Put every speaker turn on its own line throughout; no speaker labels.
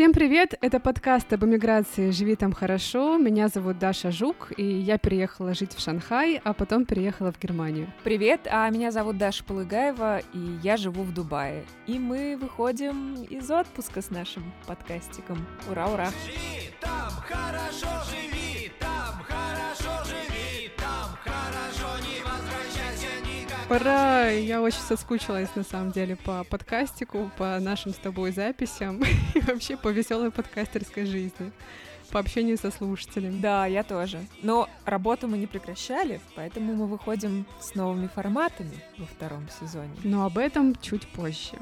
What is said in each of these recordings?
Всем привет! Это подкаст об эмиграции «Живи там хорошо». Меня зовут Даша Жук, и я переехала жить в Шанхай, а потом переехала в Германию.
Привет, а меня зовут Даша Полыгаева, и я живу в Дубае. И мы выходим из отпуска с нашим подкастиком. Ура-ура! Живи там хорошо, живи
Пора, я очень соскучилась на самом деле по подкастику, по нашим с тобой записям и вообще по веселой подкастерской жизни по общению со слушателями.
Да, я тоже. Но работу мы не прекращали, поэтому мы выходим с новыми форматами во втором сезоне.
Но об этом чуть позже.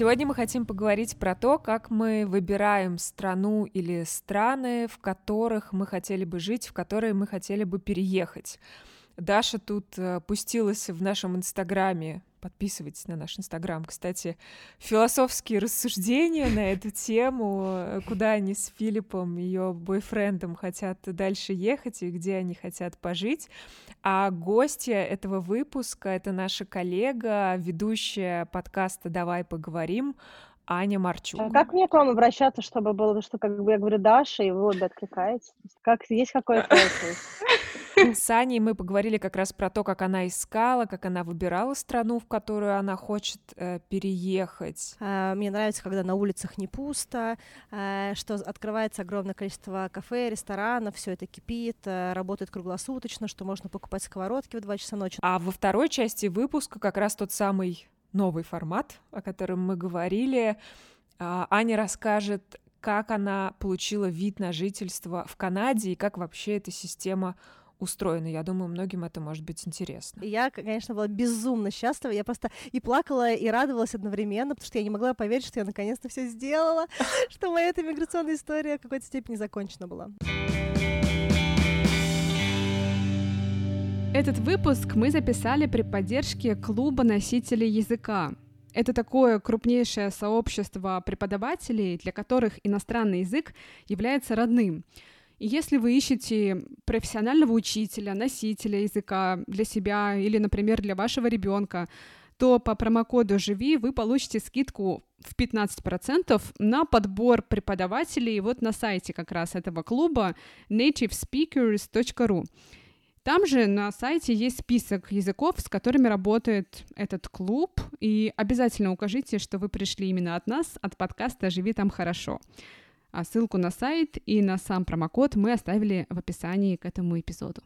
Сегодня мы хотим поговорить про то, как мы выбираем страну или страны, в которых мы хотели бы жить, в которые мы хотели бы переехать. Даша тут э, пустилась в нашем инстаграме Подписывайтесь на наш Инстаграм. Кстати, философские рассуждения на эту тему, куда они с Филиппом, ее бойфрендом, хотят дальше ехать и где они хотят пожить. А гостья этого выпуска — это наша коллега, ведущая подкаста «Давай поговорим», Аня Марчук. А
как мне к вам обращаться, чтобы было, что как бы я говорю Даша, и вы обе откликаетесь? Как, есть какой-то
С Аней мы поговорили как раз про то, как она искала, как она выбирала страну, в которую она хочет э, переехать.
А, мне нравится, когда на улицах не пусто, э, что открывается огромное количество кафе, ресторанов, все это кипит, э, работает круглосуточно, что можно покупать сковородки в 2 часа ночи.
А во второй части выпуска как раз тот самый новый формат, о котором мы говорили. А, Аня расскажет, как она получила вид на жительство в Канаде и как вообще эта система устроена. Я думаю, многим это может быть интересно.
Я, конечно, была безумно счастлива. Я просто и плакала, и радовалась одновременно, потому что я не могла поверить, что я наконец-то все сделала, что моя эта миграционная история в какой-то степени закончена была.
Этот выпуск мы записали при поддержке клуба носителей языка. Это такое крупнейшее сообщество преподавателей, для которых иностранный язык является родным. И если вы ищете профессионального учителя, носителя языка для себя или, например, для вашего ребенка, то по промокоду «Живи» вы получите скидку в 15% на подбор преподавателей вот на сайте как раз этого клуба nativespeakers.ru. Там же на сайте есть список языков, с которыми работает этот клуб, и обязательно укажите, что вы пришли именно от нас, от подкаста «Живи там хорошо». А ссылку на сайт и на сам промокод мы оставили в описании к этому эпизоду.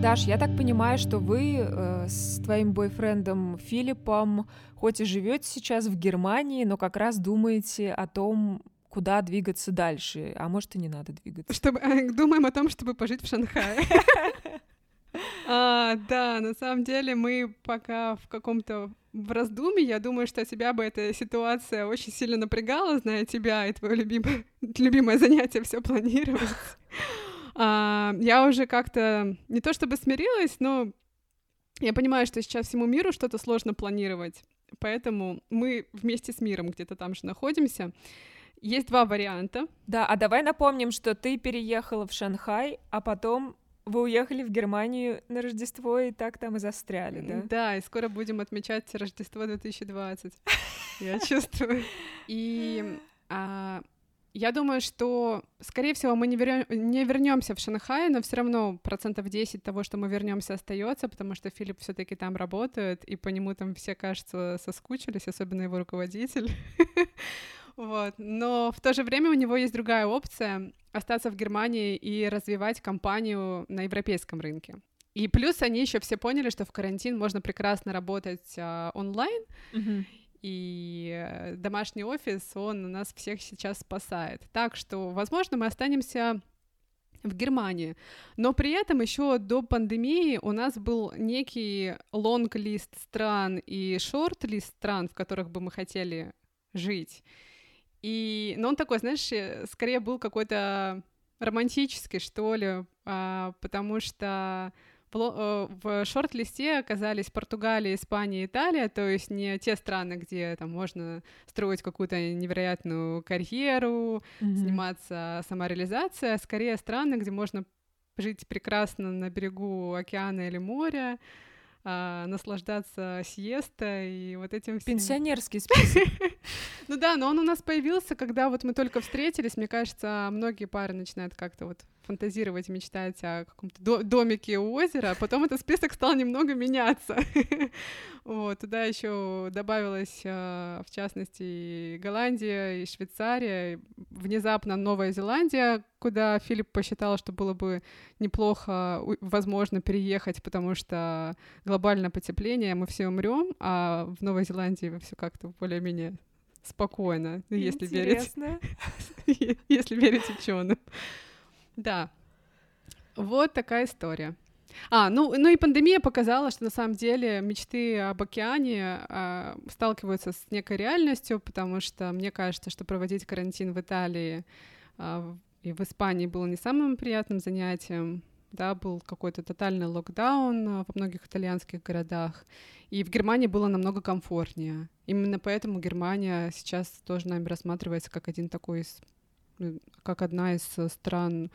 Даш, я так понимаю, что вы э, с твоим бойфрендом Филиппом хоть и живете сейчас в Германии, но как раз думаете о том, куда двигаться дальше, а может и не надо двигаться.
Чтобы, думаем о том, чтобы пожить в Шанхае. А, да, на самом деле мы пока в каком-то в раздумье. Я думаю, что тебя бы эта ситуация очень сильно напрягала, зная тебя и твое любимое, любимое занятие все планировать. А, я уже как-то не то чтобы смирилась, но я понимаю, что сейчас всему миру что-то сложно планировать. Поэтому мы вместе с миром где-то там же находимся. Есть два варианта.
Да, а давай напомним, что ты переехала в Шанхай, а потом вы уехали в Германию на Рождество и так там и застряли, да?
Да, и скоро будем отмечать Рождество 2020. Я чувствую. И а, я думаю, что, скорее всего, мы не, вернем, не вернемся в Шанхай, но все равно процентов 10 того, что мы вернемся, остается, потому что Филипп все-таки там работает, и по нему там все, кажется, соскучились, особенно его руководитель. Вот. Но в то же время у него есть другая опция — остаться в Германии и развивать компанию на европейском рынке. И плюс они еще все поняли, что в карантин можно прекрасно работать а, онлайн, mm-hmm. и э, домашний офис, он нас всех сейчас спасает. Так что, возможно, мы останемся в Германии. Но при этом еще до пандемии у нас был некий лонг-лист стран и шорт-лист стран, в которых бы мы хотели жить. И, но он такой, знаешь, э, скорее был какой-то романтический, что ли, а, потому что в, в шорт-листе оказались Португалия, Испания, Италия, то есть не те страны, где там можно строить какую-то невероятную карьеру, mm-hmm. заниматься самореализацией, а скорее страны, где можно жить прекрасно на берегу океана или моря, а, наслаждаться сиестой и вот этим
всем. Пенсионерский список.
Ну да, но он у нас появился, когда вот мы только встретились. Мне кажется, многие пары начинают как-то вот фантазировать, мечтать о каком-то домике у озера, а потом этот список стал немного меняться. вот, туда еще добавилась, а, в частности, Голландия и Швейцария, внезапно Новая Зеландия, куда Филипп посчитал, что было бы неплохо, возможно, переехать, потому что глобальное потепление, мы все умрем, а в Новой Зеландии все как-то более-менее спокойно, если верить, если верить ученым. Да. Вот такая история. А, ну, ну и пандемия показала, что на самом деле мечты об океане э, сталкиваются с некой реальностью, потому что мне кажется, что проводить карантин в Италии э, и в Испании было не самым приятным занятием. Да, был какой-то тотальный локдаун во многих итальянских городах, и в Германии было намного комфортнее. Именно поэтому Германия сейчас тоже нами рассматривается как один такой из как одна из э, стран,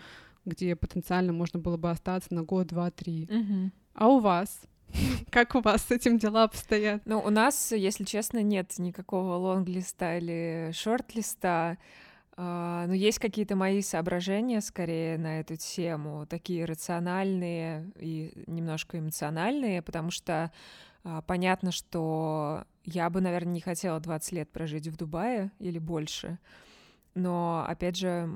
где потенциально можно было бы остаться на год, два, три.
Угу.
А у вас? Как у вас с этим дела обстоят?
Ну, у нас, если честно, нет никакого лонглиста или шорт-листа. Uh, но есть какие-то мои соображения скорее на эту тему, такие рациональные и немножко эмоциональные, потому что uh, понятно, что я бы, наверное, не хотела 20 лет прожить в Дубае или больше. Но, опять же,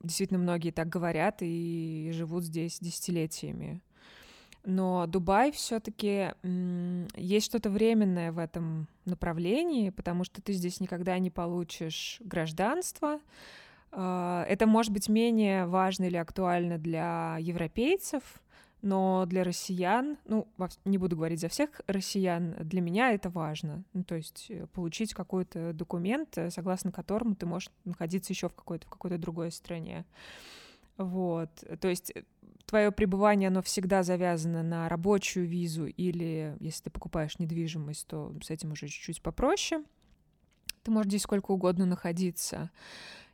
действительно многие так говорят и живут здесь десятилетиями. Но Дубай все-таки есть что-то временное в этом направлении, потому что ты здесь никогда не получишь гражданство. А, это может быть менее важно или актуально для европейцев, но для россиян, ну, не буду говорить за всех россиян, для меня это важно. Ну, то есть э, получить какой-то документ, э, согласно которому ты можешь находиться еще в какой-то в какой-то другой стране. Вот, то есть э, твое пребывание, оно всегда завязано на рабочую визу или, если ты покупаешь недвижимость, то с этим уже чуть-чуть попроще. Ты можешь здесь сколько угодно находиться.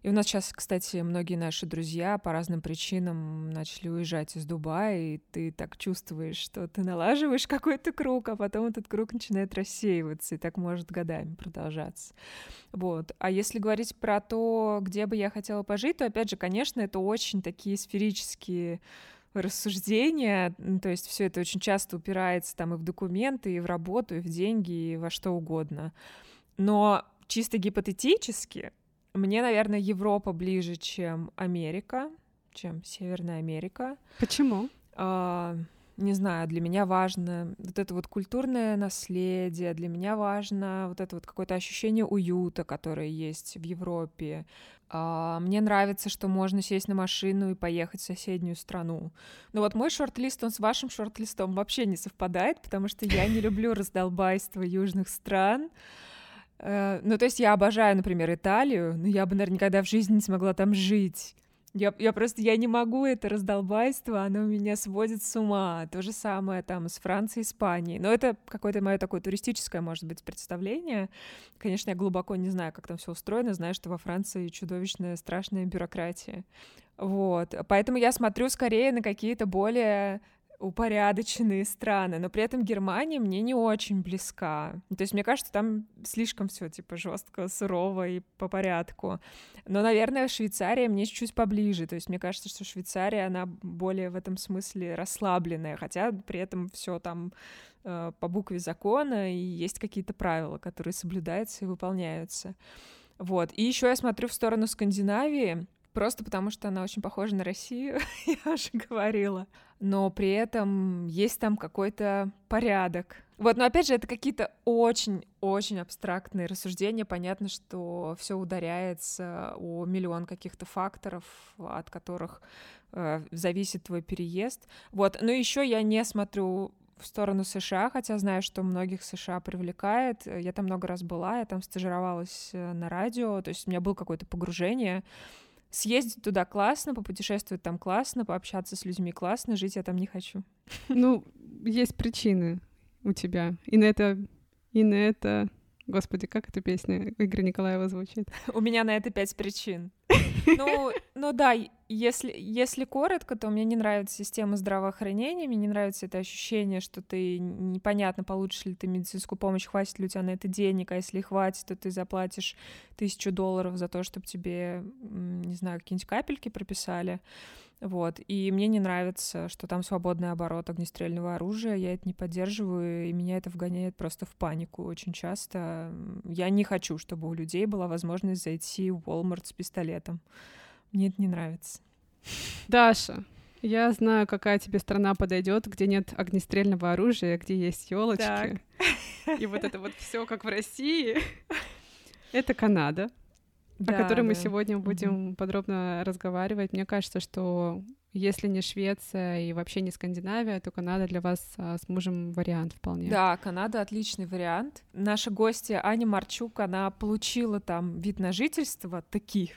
И у нас сейчас, кстати, многие наши друзья по разным причинам начали уезжать из Дубая, и ты так чувствуешь, что ты налаживаешь какой-то круг, а потом этот круг начинает рассеиваться, и так может годами продолжаться. Вот. А если говорить про то, где бы я хотела пожить, то, опять же, конечно, это очень такие сферические рассуждения, то есть все это очень часто упирается там и в документы, и в работу, и в деньги, и во что угодно. Но чисто гипотетически мне, наверное, Европа ближе, чем Америка, чем Северная Америка.
Почему?
А, не знаю, для меня важно вот это вот культурное наследие, для меня важно вот это вот какое-то ощущение уюта, которое есть в Европе. А, мне нравится, что можно сесть на машину и поехать в соседнюю страну. Но вот мой шорт-лист, он с вашим шорт-листом вообще не совпадает, потому что я не люблю раздолбайство южных стран. Э, ну, то есть я обожаю, например, Италию, но я бы, наверное, никогда в жизни не смогла там жить. Я, я просто, я не могу это раздолбайство, оно меня сводит с ума. То же самое там с Францией, Испанией. Но это какое-то мое такое туристическое, может быть, представление. Конечно, я глубоко не знаю, как там все устроено, знаю, что во Франции чудовищная, страшная бюрократия. Вот. Поэтому я смотрю скорее на какие-то более упорядоченные страны, но при этом Германия мне не очень близка. То есть мне кажется, там слишком все типа жестко, сурово и по порядку. Но, наверное, Швейцария мне чуть-чуть поближе. То есть мне кажется, что Швейцария, она более в этом смысле расслабленная, хотя при этом все там э, по букве закона и есть какие-то правила, которые соблюдаются и выполняются. Вот. И еще я смотрю в сторону Скандинавии, Просто потому, что она очень похожа на Россию, я уже говорила. Но при этом есть там какой-то порядок. Вот, но опять же, это какие-то очень-очень абстрактные рассуждения. Понятно, что все ударяется о миллион каких-то факторов, от которых э, зависит твой переезд. Вот, но еще я не смотрю в сторону США, хотя знаю, что многих США привлекает. Я там много раз была, я там стажировалась э, на радио, то есть у меня было какое-то погружение съездить туда классно, попутешествовать там классно, пообщаться с людьми классно, жить я там не хочу.
Ну, есть причины у тебя. И на это, и на это Господи, как эта песня Игоря Николаева звучит?
У меня на это пять причин. Ну, ну да, если, если коротко, то мне не нравится система здравоохранения, мне не нравится это ощущение, что ты непонятно, получишь ли ты медицинскую помощь, хватит ли у тебя на это денег, а если хватит, то ты заплатишь тысячу долларов за то, чтобы тебе, не знаю, какие-нибудь капельки прописали. Вот. И мне не нравится, что там свободный оборот огнестрельного оружия. Я это не поддерживаю, и меня это вгоняет просто в панику очень часто. Я не хочу, чтобы у людей была возможность зайти в Walmart с пистолетом. Мне это не нравится.
Даша, я знаю, какая тебе страна подойдет, где нет огнестрельного оружия, где есть елочки. И вот это вот все как в России. Это Канада да, о которой да. мы сегодня будем угу. подробно разговаривать. Мне кажется, что если не Швеция и вообще не Скандинавия, то Канада для вас а, с мужем вариант вполне.
Да, Канада отличный вариант. Наша гостья Аня Марчук, она получила там вид на жительство таких.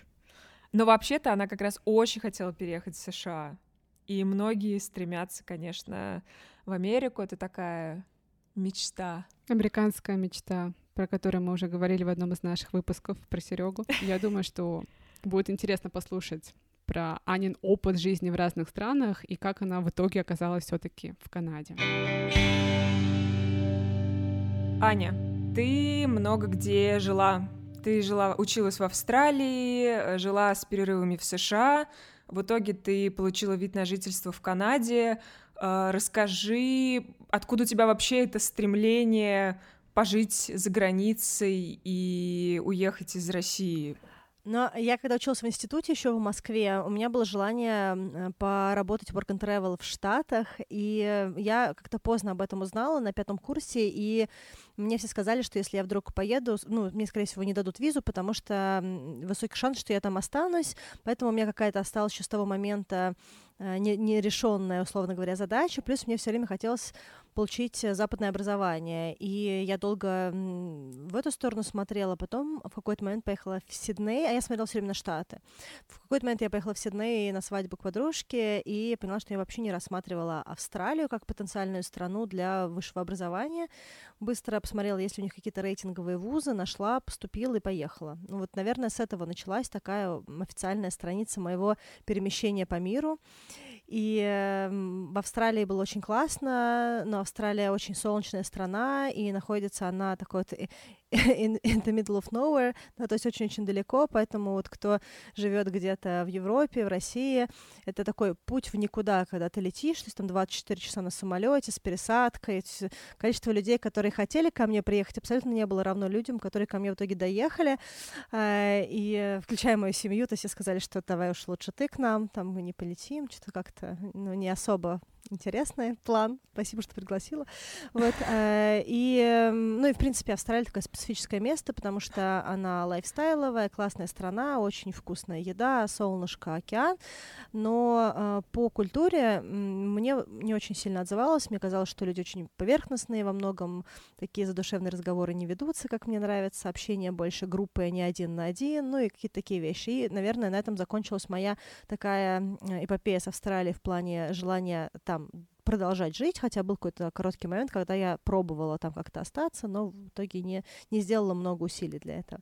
Но вообще-то она как раз очень хотела переехать в США. И многие стремятся, конечно, в Америку. Это такая мечта.
Американская мечта про который мы уже говорили в одном из наших выпусков про Серегу. Я думаю, что будет интересно послушать про Анин опыт жизни в разных странах и как она в итоге оказалась все-таки в Канаде.
Аня, ты много где жила. Ты жила, училась в Австралии, жила с перерывами в США. В итоге ты получила вид на жительство в Канаде. А, расскажи, откуда у тебя вообще это стремление пожить за границей и уехать из России?
Но я когда училась в институте еще в Москве, у меня было желание поработать work and travel в Штатах, и я как-то поздно об этом узнала на пятом курсе, и мне все сказали, что если я вдруг поеду, ну, мне, скорее всего, не дадут визу, потому что высокий шанс, что я там останусь, поэтому у меня какая-то осталась еще с того момента нерешенная, условно говоря, задача, плюс мне все время хотелось получить э, западное образование. И я долго в эту сторону смотрела, потом в какой-то момент поехала в Сидней, а я смотрела все время на Штаты. В какой-то момент я поехала в Сидней на свадьбу к подружке и поняла, что я вообще не рассматривала Австралию как потенциальную страну для высшего образования. Быстро посмотрела, есть ли у них какие-то рейтинговые вузы, нашла, поступила и поехала. Ну вот, наверное, с этого началась такая официальная страница моего перемещения по миру. И э, в Австралии было очень классно, но Австралия очень солнечная страна, и находится она такой вот in, in the middle of nowhere, да, то есть очень-очень далеко, поэтому вот кто живет где-то в Европе, в России, это такой путь в никуда, когда ты летишь, то есть там 24 часа на самолете с пересадкой, количество людей, которые хотели ко мне приехать, абсолютно не было равно людям, которые ко мне в итоге доехали, э, и включая мою семью, то есть все сказали, что давай уж лучше ты к нам, там мы не полетим, что-то как-то ну, не особо интересный план. Спасибо, что пригласила. Вот, э, и, эм, ну и, в принципе, Австралия такое специфическое место, потому что она лайфстайловая, классная страна, очень вкусная еда, солнышко, океан. Но э, по культуре мне не очень сильно отзывалось. Мне казалось, что люди очень поверхностные, во многом такие задушевные разговоры не ведутся, как мне нравится. Общение больше группы, а не один на один, ну и какие-то такие вещи. И, наверное, на этом закончилась моя такая эпопея с Австралией в плане желания там там продолжать жить, хотя был какой-то короткий момент, когда я пробовала там как-то остаться, но в итоге не, не сделала много усилий для этого.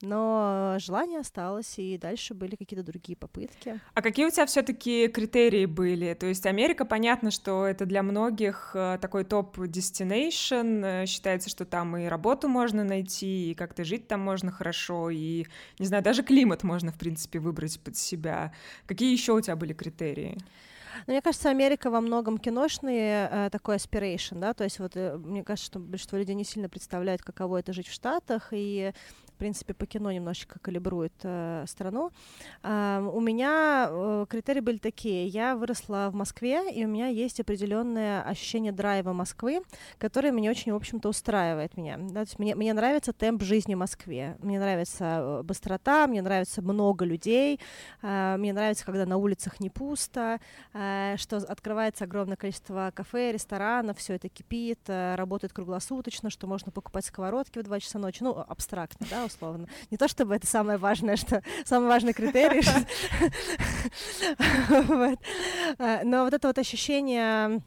Но желание осталось, и дальше были какие-то другие попытки.
А какие у тебя все таки критерии были? То есть Америка, понятно, что это для многих э, такой топ-destination, э, считается, что там и работу можно найти, и как-то жить там можно хорошо, и, не знаю, даже климат можно, в принципе, выбрать под себя. Какие еще у тебя были критерии?
Но мне кажется, Америка во многом киношный э, такой aspiration, да, то есть вот э, мне кажется, что большинство людей не сильно представляют, каково это жить в Штатах, и принципе, по кино немножечко калибрует э, страну. Э, у меня э, критерии были такие. Я выросла в Москве, и у меня есть определенное ощущение драйва Москвы, которое мне очень, в общем-то, устраивает меня. Да, то есть мне, мне нравится темп жизни в Москве. Мне нравится э, быстрота, мне нравится много людей, э, мне нравится, когда на улицах не пусто, э, что открывается огромное количество кафе, ресторанов, все это кипит, э, работает круглосуточно, что можно покупать сковородки в 2 часа ночи, ну, абстрактно, да, условно. Не то чтобы это самое важное, что самый важный критерий, а, но вот это вот ощущение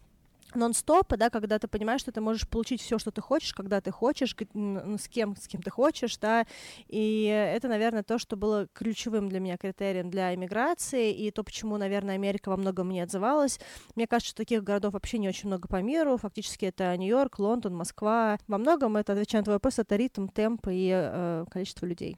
нон-стопа, да, когда ты понимаешь, что ты можешь получить все, что ты хочешь, когда ты хочешь, с кем, с кем ты хочешь, да, и это, наверное, то, что было ключевым для меня критерием для иммиграции, и то, почему, наверное, Америка во многом мне отзывалась. Мне кажется, что таких городов вообще не очень много по миру, фактически это Нью-Йорк, Лондон, Москва. Во многом это, отвечая на твой вопрос, это ритм, темп и э, количество людей.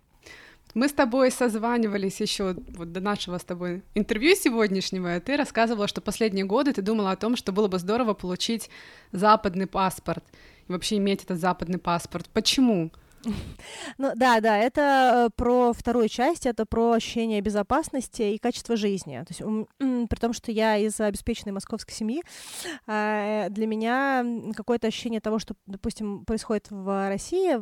Мы с тобой созванивались еще вот до нашего с тобой интервью сегодняшнего, и ты рассказывала, что последние годы ты думала о том, что было бы здорово получить западный паспорт и вообще иметь этот западный паспорт. Почему?
Ну да, да, это э, про вторую часть, это про ощущение безопасности и качество жизни. То есть, при том, что я из обеспеченной московской семьи, а, для меня какое-то ощущение того, что, допустим, происходит в России,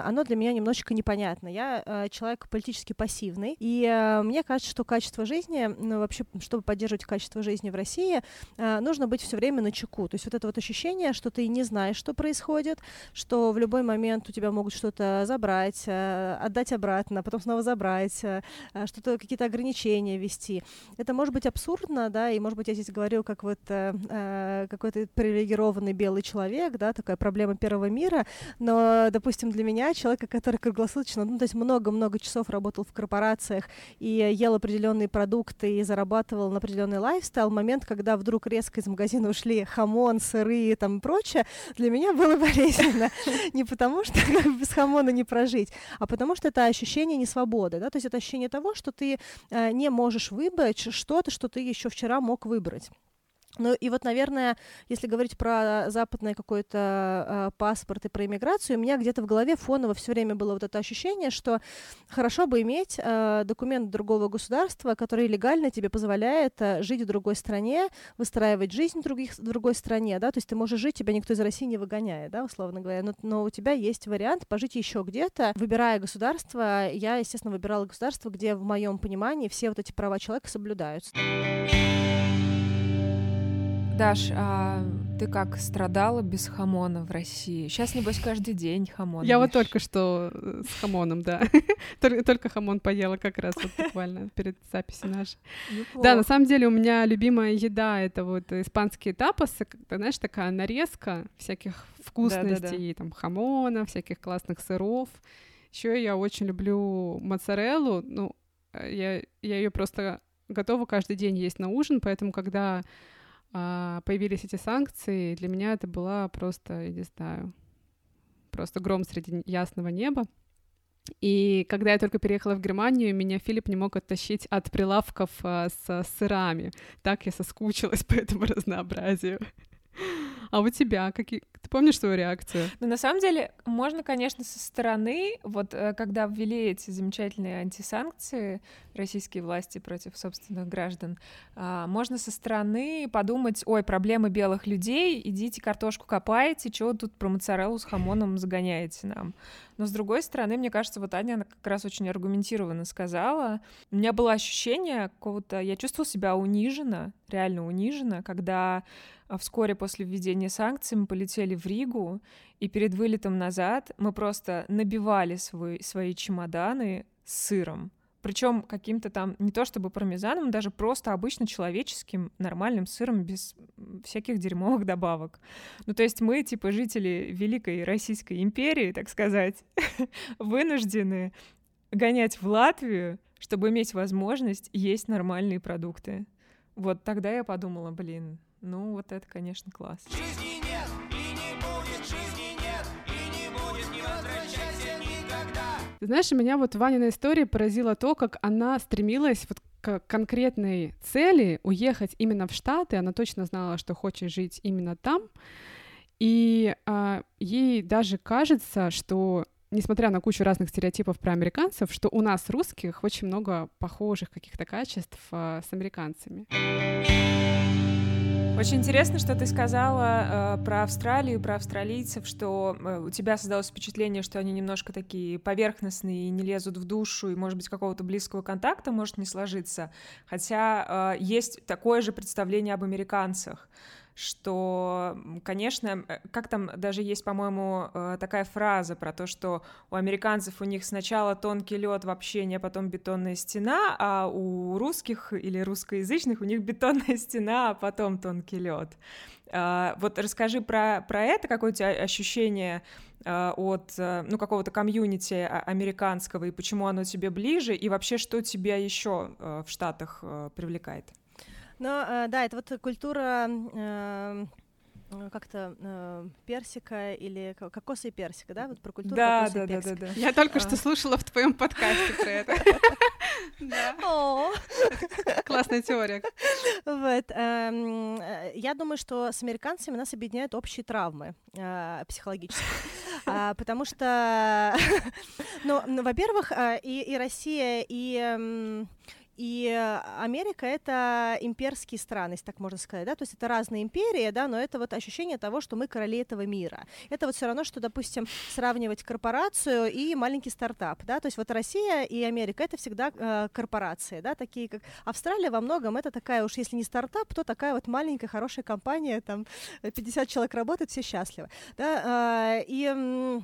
оно для меня немножечко непонятно. Я э, человек политически пассивный, и э, мне кажется, что качество жизни, ну, вообще, чтобы поддерживать качество жизни в России, нужно быть все время на чеку. То есть вот это вот ощущение, что ты не знаешь, что происходит, что в любой момент у тебя могут что-то забрать, э, отдать обратно, потом снова забрать, э, э, что-то, какие-то ограничения ввести. Это может быть абсурдно, да, и, может быть, я здесь говорю как вот какой-то привилегированный белый человек, да, такая проблема первого мира, но, допустим, для меня, человека, который круглосуточно, ну, то есть много-много часов работал в корпорациях и ел определенные продукты и зарабатывал на определенный lifestyle, момент, когда вдруг резко из магазина ушли хамон, сыры и там прочее, для меня было болезненно. Не потому что без хамона гормоны не прожить, а потому что это ощущение несвободы, да, то есть это ощущение того, что ты э, не можешь выбрать что-то, что ты еще вчера мог выбрать. Ну и вот, наверное, если говорить про западный какой-то э, паспорт и про иммиграцию, у меня где-то в голове фоново все время было вот это ощущение, что хорошо бы иметь э, документ другого государства, который легально тебе позволяет э, жить в другой стране, выстраивать жизнь в, других, в другой стране, да, то есть ты можешь жить, тебя никто из России не выгоняет, да, условно говоря, но, но у тебя есть вариант пожить еще где-то. Выбирая государство, я, естественно, выбирала государство, где в моем понимании все вот эти права человека соблюдаются.
Даш, а ты как страдала без хамона в России? Сейчас, небось, каждый день хамон.
Я вот только что э, с хамоном, да. только, только хамон поела как раз вот буквально перед записью нашей. Да, на самом деле у меня любимая еда — это вот испанские тапосы, ты знаешь, такая нарезка всяких вкусностей, там, хамона, всяких классных сыров. Еще я очень люблю моцареллу, ну, э, я, я ее просто готова каждый день есть на ужин, поэтому когда появились эти санкции, для меня это была просто, я не знаю, просто гром среди ясного неба. И когда я только переехала в Германию, меня Филипп не мог оттащить от прилавков а, с сырами. Так я соскучилась по этому разнообразию. А у тебя какие? Ты помнишь свою реакцию?
Ну, на самом деле, можно, конечно, со стороны, вот э, когда ввели эти замечательные антисанкции российские власти против собственных граждан, а, можно со стороны подумать, ой, проблемы белых людей, идите картошку копаете, чего тут про моцареллу с хамоном загоняете нам. Но с другой стороны, мне кажется, вот Аня как раз очень аргументированно сказала. У меня было ощущение какого-то... Я чувствовала себя униженно, реально униженно, когда а, вскоре после введения санкций мы полетели в Ригу, и перед вылетом назад мы просто набивали свой, свои чемоданы сыром. Причем каким-то там, не то чтобы пармезаном, даже просто обычно человеческим нормальным сыром без всяких дерьмовых добавок. Ну, то есть мы, типа, жители Великой Российской империи, так сказать, вынуждены гонять в Латвию, чтобы иметь возможность есть нормальные продукты. Вот тогда я подумала, блин, ну вот это, конечно, класс. Жизни
Ты знаешь, меня вот Ванина история поразила то, как она стремилась вот к конкретной цели уехать именно в Штаты. Она точно знала, что хочет жить именно там. И а, ей даже кажется, что несмотря на кучу разных стереотипов про американцев, что у нас русских очень много похожих каких-то качеств а, с американцами.
Очень интересно, что ты сказала э, про Австралию, про австралийцев, что э, у тебя создалось впечатление, что они немножко такие поверхностные и не лезут в душу, и, может быть, какого-то близкого контакта может не сложиться. Хотя э, есть такое же представление об американцах что, конечно, э, как там даже есть, по-моему, э, такая фраза про то, что у американцев у них сначала тонкий лед в общении, а потом бетонная стена, а у русских или русскоязычных у них бетонная стена, а потом тонкий лед. А, вот расскажи про, про это, какое у тебя ощущение а, от ну, какого-то комьюнити а, американского и почему оно тебе ближе, и вообще что тебя еще в Штатах привлекает?
Ну, да, это вот культура э, как-то э, персика или кокоса и персика, да? Вот про культуру
да,
кокоса
да,
и персика.
Да, да, да.
Я только а. что слушала в твоем подкасте про это. Классная теория.
Вот. Эм, э, я думаю, что с американцами нас объединяют общие травмы э, психологические. А, потому что, ну, во-первых, и Россия, и и Америка — это имперские страны, если так можно сказать, да, то есть это разные империи, да, но это вот ощущение того, что мы короли этого мира. Это вот все равно, что, допустим, сравнивать корпорацию и маленький стартап, да, то есть вот Россия и Америка — это всегда э, корпорации, да, такие как Австралия во многом это такая уж, если не стартап, то такая вот маленькая хорошая компания, там 50 человек работает, все счастливы, да, э, и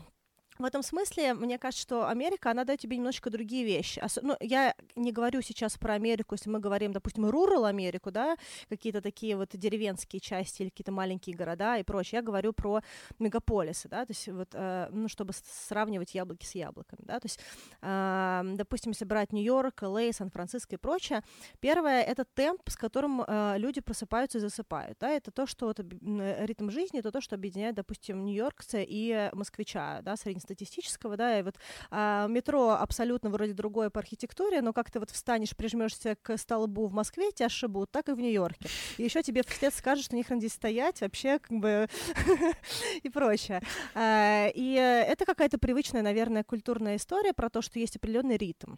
в этом смысле, мне кажется, что Америка, она дает тебе немножечко другие вещи. Ос- ну, я не говорю сейчас про Америку, если мы говорим, допустим, рурал Америку, да, какие-то такие вот деревенские части или какие-то маленькие города и прочее. Я говорю про мегаполисы, да, то есть вот, э, ну, чтобы сравнивать яблоки с яблоками, да, то есть, э, допустим, если брать Нью-Йорк, Л.А., Сан-Франциско и прочее, первое — это темп, с которым э, люди просыпаются и засыпают, да, это то, что вот, ритм жизни, это то, что объединяет, допустим, нью-йоркца и москвича, да, средний статистического, да, и вот а, метро абсолютно вроде другое по архитектуре, но как ты вот встанешь, прижмешься к столбу в Москве, тебя ошибут, так и в Нью-Йорке. И еще тебе вслед скажут, что не хрен здесь стоять, вообще как бы и прочее. А, и это какая-то привычная, наверное, культурная история про то, что есть определенный ритм.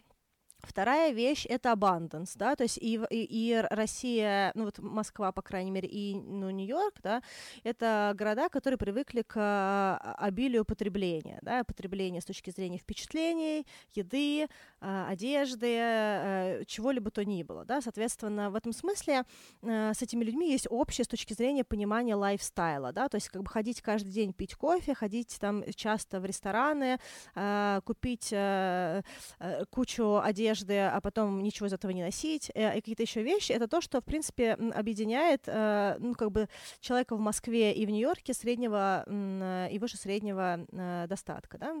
Вторая вещь — это abundance, да, то есть и, и, и Россия, ну вот Москва, по крайней мере, и ну, Нью-Йорк, да, это города, которые привыкли к а, обилию потребления, да, потребления с точки зрения впечатлений, еды, а, одежды, а, чего-либо то ни было, да, соответственно, в этом смысле с этими людьми есть общее с точки зрения понимания лайфстайла, да, то есть как бы ходить каждый день пить кофе, ходить там часто в рестораны, купить кучу одежды, одежды, а потом ничего из этого не носить, э, и какие-то еще вещи, это то, что, в принципе, объединяет, э, ну, как бы, человека в Москве и в Нью-Йорке среднего э, и выше среднего достатка, да.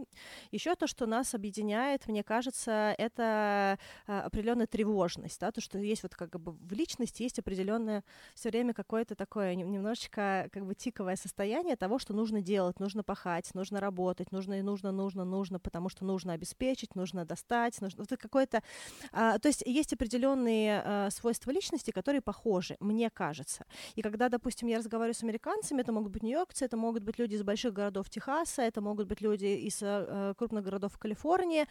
Еще то, что нас объединяет, мне кажется, это определенная тревожность, да, то, что есть вот как бы в личности есть определенное все время какое-то такое немножечко как бы тиковое состояние того, что нужно делать, нужно пахать, нужно работать, нужно и нужно, нужно, нужно, потому что нужно обеспечить, нужно достать, нужно вот какое-то а, то есть есть определенные а, свойства личности, которые похожи, мне кажется. И когда, допустим, я разговариваю с американцами, это могут быть нью-йоркцы, это могут быть люди из больших городов Техаса, это могут быть люди из а, крупных городов Калифорнии,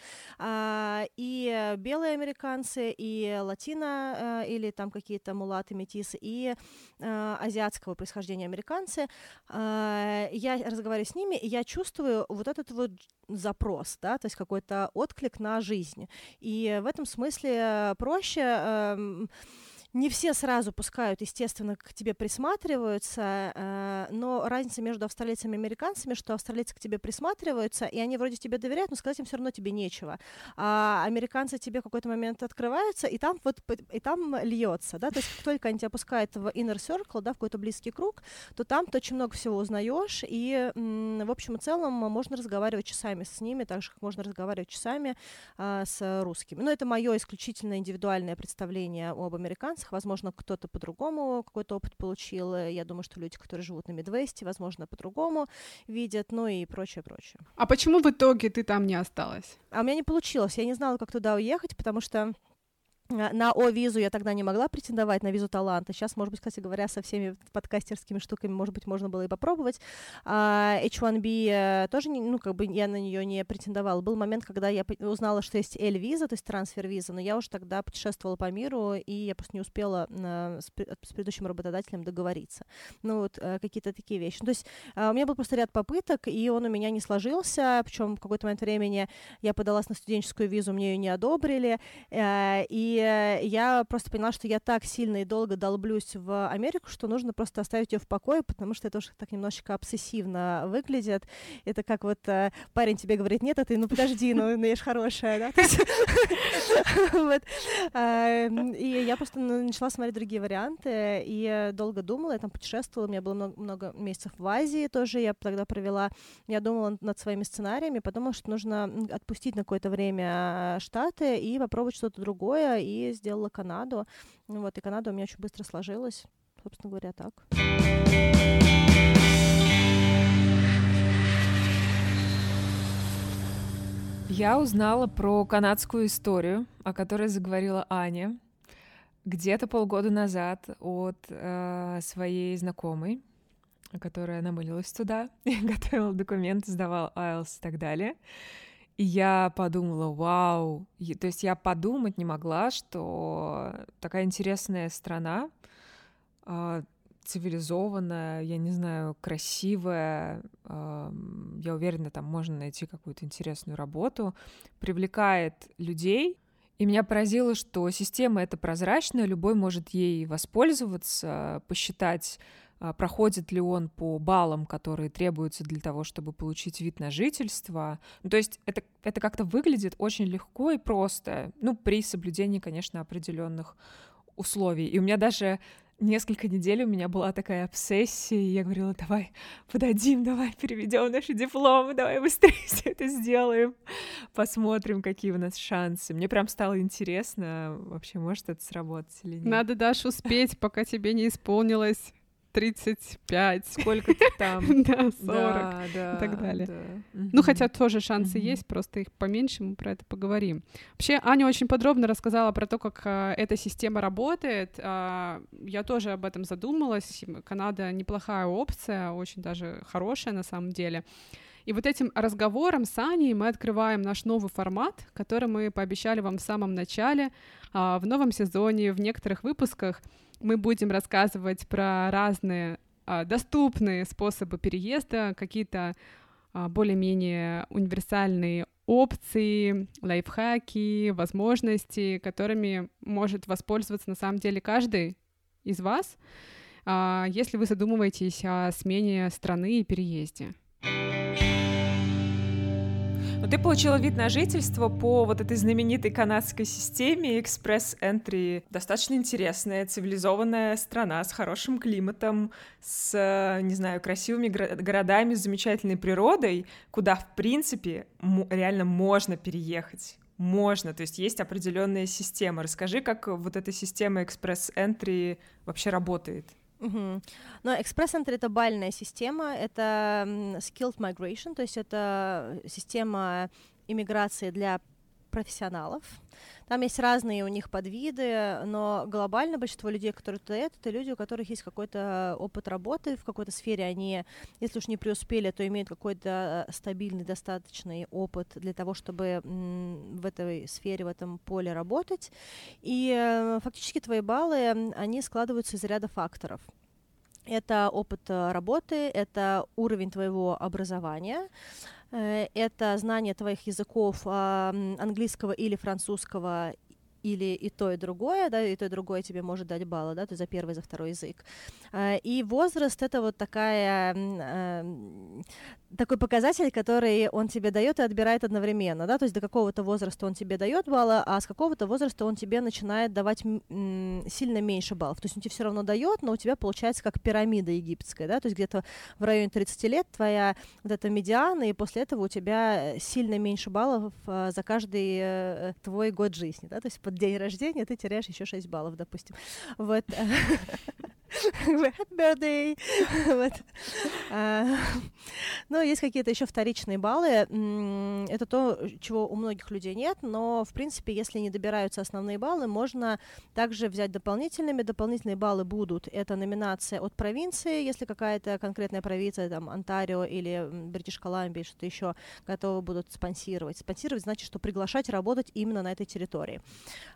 и белые американцы, и латино, или там какие-то мулаты, метисы, и азиатского происхождения американцы. Я разговариваю с ними, и я чувствую вот этот вот запрос, да, то есть какой-то отклик на жизнь. И в этом смысле э, проще э, не все сразу пускают, естественно, к тебе присматриваются, э, но разница между австралийцами и американцами, что австралийцы к тебе присматриваются, и они вроде тебе доверяют, но сказать им все равно тебе нечего. А американцы тебе в какой-то момент открываются, и там вот и там льется, да, то есть как только они тебя пускают в inner circle, да, в какой-то близкий круг, то там ты очень много всего узнаешь, и в общем и целом можно разговаривать часами с ними, так же, как можно разговаривать часами а, с русскими. Но это мое исключительно индивидуальное представление об американцах, американцах, возможно, кто-то по-другому какой-то опыт получил. Я думаю, что люди, которые живут на Мидвесте, возможно, по-другому видят, ну и прочее, прочее.
А почему в итоге ты там не осталась?
А у меня не получилось. Я не знала, как туда уехать, потому что Э, на О-визу я тогда не могла претендовать, на визу таланта. Сейчас, может быть, кстати говоря, со всеми подкастерскими штуками, может быть, можно было и попробовать. А H1B э, тоже, не, ну, как бы я на нее не претендовала. Был момент, когда я узнала, что есть L-виза, то есть трансфер-виза, но я уже тогда путешествовала по миру, и я просто не успела э, с, с предыдущим работодателем договориться. Ну, вот какие-то такие вещи. То есть у меня был просто ряд попыток, и он у меня не сложился, причем в какой-то момент времени я подалась на студенческую визу, мне ее не одобрили, И я просто поняла, что я так сильно и долго долблюсь в Америку, что нужно просто оставить ее в покое, потому что это уже так немножечко обсессивно выглядит. Это как вот э, парень тебе говорит, нет, а ты, ну подожди, ну, ну я ж хорошая, да? Эм, и я просто начала смотреть другие варианты, и долго думала, я там путешествовала, у меня было много месяцев в Азии тоже, я тогда провела, я думала над своими сценариями, подумала, что нужно отпустить на какое-то время Штаты и попробовать что-то другое, и сделала Канаду. Вот, и Канада у меня очень быстро сложилась. Собственно говоря, так.
Я узнала про канадскую историю, о которой заговорила Аня где-то полгода назад от э, своей знакомой, которая намылилась туда, готовила документы, сдавала IELTS и так далее. И я подумала, вау, то есть я подумать не могла, что такая интересная страна, э, цивилизованная, я не знаю, красивая, э, я уверена, там можно найти какую-то интересную работу, привлекает людей. И меня поразило, что система эта прозрачная, любой может ей воспользоваться, посчитать, а, проходит ли он по баллам, которые требуются для того, чтобы получить вид на жительство. Ну, то есть это, это как-то выглядит очень легко и просто, ну, при соблюдении, конечно, определенных условий. И у меня даже несколько недель у меня была такая обсессия, и я говорила, давай подадим, давай переведем наши дипломы, давай быстрее все это сделаем, посмотрим, какие у нас шансы. Мне прям стало интересно, вообще может это сработать или нет.
Надо, Даша, успеть, пока тебе не исполнилось 35.
Сколько ты там?
Да, 40 да, да, и так далее. Да. Ну, хотя тоже шансы есть, просто их поменьше, мы про это поговорим. Вообще, Аня очень подробно рассказала про то, как а, эта система работает. А, я тоже об этом задумалась. Канада неплохая опция, очень даже хорошая на самом деле. И вот этим разговором с Аней мы открываем наш новый формат, который мы пообещали вам в самом начале, а, в новом сезоне, в некоторых выпусках — мы будем рассказывать про разные а, доступные способы переезда, какие-то а, более-менее универсальные опции, лайфхаки, возможности, которыми может воспользоваться на самом деле каждый из вас, а, если вы задумываетесь о смене страны и переезде.
Ты получила вид на жительство по вот этой знаменитой канадской системе Express Entry. Достаточно интересная, цивилизованная страна с хорошим климатом, с, не знаю, красивыми городами, с замечательной природой, куда, в принципе, реально можно переехать можно, то есть есть определенная система. Расскажи, как вот эта система Entry вообще работает.
Угу. Но Express Entry это бальная система, это skilled migration, то есть это система иммиграции для профессионалов. Там есть разные у них подвиды, но глобально большинство людей, которые туда едут, это люди, у которых есть какой-то опыт работы в какой-то сфере. Они, если уж не преуспели, то имеют какой-то стабильный, достаточный опыт для того, чтобы в этой сфере, в этом поле работать. И э, фактически твои баллы, они складываются из ряда факторов. Это опыт э, работы, это уровень твоего образования, это знание твоих языков английского или французского или и то, и другое, да, и то, и другое тебе может дать баллы, да, то есть за первый, за второй язык. Э, и возраст — это вот такая, эм, такой показатель, который он тебе дает и отбирает одновременно, да, то есть до какого-то возраста он тебе дает баллы, а с какого-то возраста он тебе начинает давать сильно меньше баллов. То есть он тебе все равно дает, но у тебя получается как пирамида египетская, да, то есть где-то в районе 30 лет твоя вот эта медиана, и после этого у тебя сильно меньше баллов э, за каждый э, твой год жизни, да, то есть под день рождения ты теряешь еще 6 баллов, допустим. Вот. Happy birthday! вот. а, ну, есть какие-то еще вторичные баллы. Это то, чего у многих людей нет, но, в принципе, если не добираются основные баллы, можно также взять дополнительными. Дополнительные баллы будут. Это номинация от провинции, если какая-то конкретная провинция, там, Онтарио или Бритиш Колумбия, что-то еще, готовы будут спонсировать. Спонсировать значит, что приглашать работать именно на этой территории.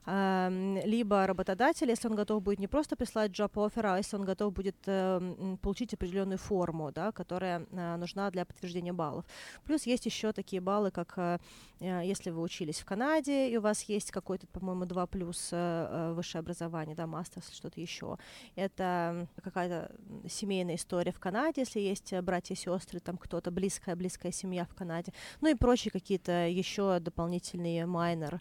А, либо работодатель, если он готов будет не просто прислать job offer, а если он готов будет э, получить определенную форму, да, которая э, нужна для подтверждения баллов. Плюс есть еще такие баллы, как э, э, если вы учились в Канаде, и у вас есть какой-то, по-моему, 2 плюс высшее образование, да, мастерс, что-то еще. Это какая-то семейная история в Канаде, если есть братья и сестры, там кто-то, близкая, близкая семья в Канаде. Ну и прочие какие-то еще дополнительные майнер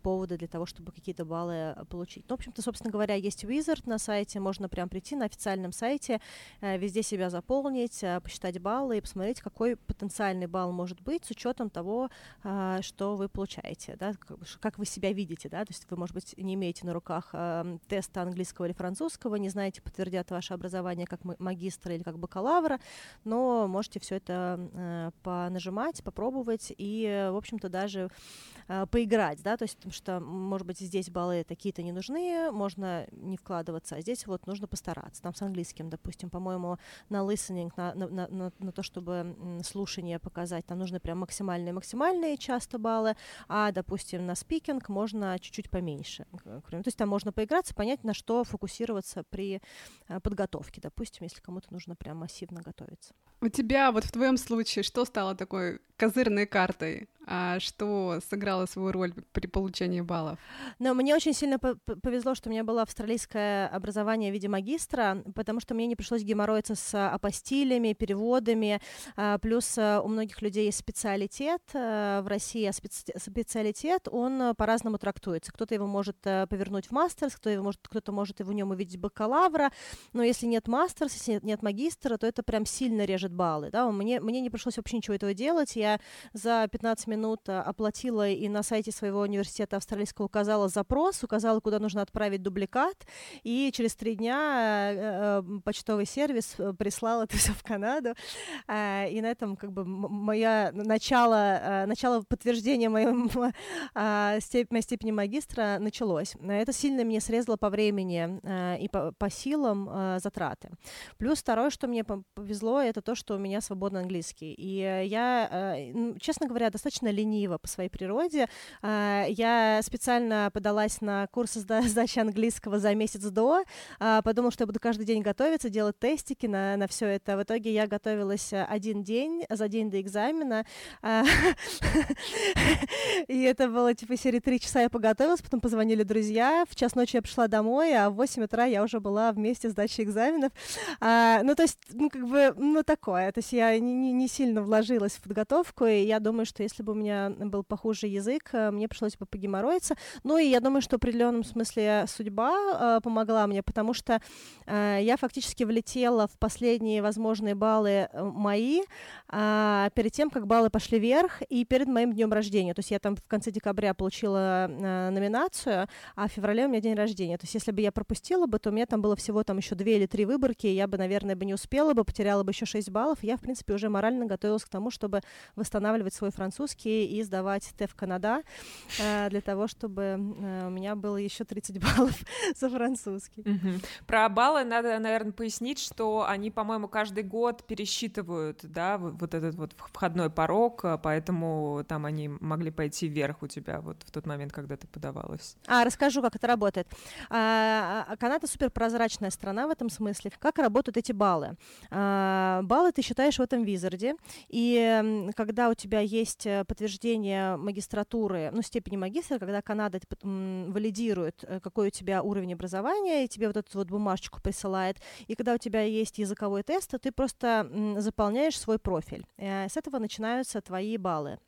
поводы для того, чтобы какие-то баллы э, получить. Ну, в общем-то, собственно говоря, есть Wizard на сайте, можно прям прийти на официальном сайте, э, везде себя заполнить, э, посчитать баллы и посмотреть, какой потенциальный балл может быть с учетом того, что вы получаете, да, как, вы себя видите, да, то есть вы, может быть, не имеете на руках теста английского или французского, не знаете, подтвердят ваше образование как магистра или как бакалавра, но можете все это понажимать, попробовать и, в общем-то, даже поиграть, да, то есть потому что, может быть, здесь баллы такие-то не нужны, можно не вкладываться, а здесь вот нужно постараться. Там с английским, допустим, по-моему, на listening, на, на, на, на то, чтобы слушание показать, там нужны прям максимальные-максимальные часто баллы, а, допустим, на speaking можно чуть-чуть поменьше. То есть там можно поиграться, понять, на что фокусироваться при э, подготовке, допустим, если кому-то нужно прям массивно готовиться.
У тебя вот в твоем случае что стало такой козырной картой? А что сыграло свою роль при получении баллов?
Но мне очень сильно повезло, что у меня было австралийское образование в виде магистра, потому что мне не пришлось геморроиться с апостилями, переводами, а, плюс а, у многих людей есть специалитет а, в России, а специалитет, он по-разному трактуется. Кто-то его может повернуть в мастерс, кто его может, кто-то может в нем увидеть бакалавра, но если нет мастерс, если нет, нет магистра, то это прям сильно режет баллы. Да? Мне, мне не пришлось вообще ничего этого делать, я за 15 минут э, оплатила и на сайте своего университета австралийского указала запрос, указала, куда нужно отправить дубликат, и через три дня э, э, почтовый сервис прислал это все в Канаду, и на этом как бы моя начало, начало подтверждения моей, моей степени магистра началось. Это сильно мне срезало по времени и по, по силам затраты. Плюс второе, что мне повезло, это то, что у меня свободный английский. И я, честно говоря, достаточно лениво по своей природе. А, я специально подалась на курс сдачи английского за месяц до, а, подумала, что я буду каждый день готовиться, делать тестики на, на все это. В итоге я готовилась один день, за день до экзамена. А, и это было типа серии три часа я подготовилась, потом позвонили друзья, в час ночи я пришла домой, а в 8 утра я уже была вместе с сдачей экзаменов. Ну, то есть, ну, как бы, ну, такое. То есть я не сильно вложилась в подготовку, и я думаю, что если бы у меня был похуже язык, э, мне пришлось бы погеморроиться. Ну и я думаю, что в определенном смысле судьба э, помогла мне, потому что э, я фактически влетела в последние возможные баллы э, мои э, перед тем, как баллы пошли вверх, и перед моим днем рождения. То есть я там в конце декабря получила э, номинацию, а в феврале у меня день рождения. То есть если бы я пропустила бы, то у меня там было всего там еще две или три выборки, и я бы, наверное, бы не успела бы, потеряла бы еще 6 баллов. Я, в принципе, уже морально готовилась к тому, чтобы восстанавливать свой французский и сдавать ТЭФ Канада э, для того, чтобы э, у меня было еще 30 баллов за французский.
Угу. Про баллы надо, наверное, пояснить, что они, по-моему, каждый год пересчитывают, да, вот этот вот входной порог, э, поэтому там они могли пойти вверх у тебя вот в тот момент, когда ты подавалась.
А, расскажу, как это работает. А, а, Канада супер прозрачная страна в этом смысле. Как работают эти баллы? А, баллы ты считаешь в этом визарде, и когда у тебя есть подтверждение магистратуры, ну, степени магистра, когда Канада валидирует, э, какой у тебя уровень образования, и тебе вот эту вот бумажечку присылает, и когда у тебя есть языковой тест, то ты просто заполняешь свой профиль. Э, с этого начинаются твои баллы